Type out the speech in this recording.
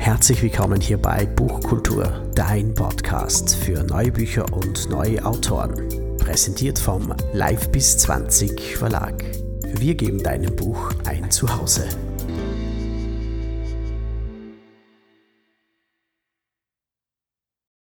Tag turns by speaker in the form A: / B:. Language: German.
A: Herzlich willkommen hier bei Buchkultur, dein Podcast für neue Bücher und neue Autoren. Präsentiert vom Live bis 20 Verlag. Wir geben deinem Buch ein Zuhause.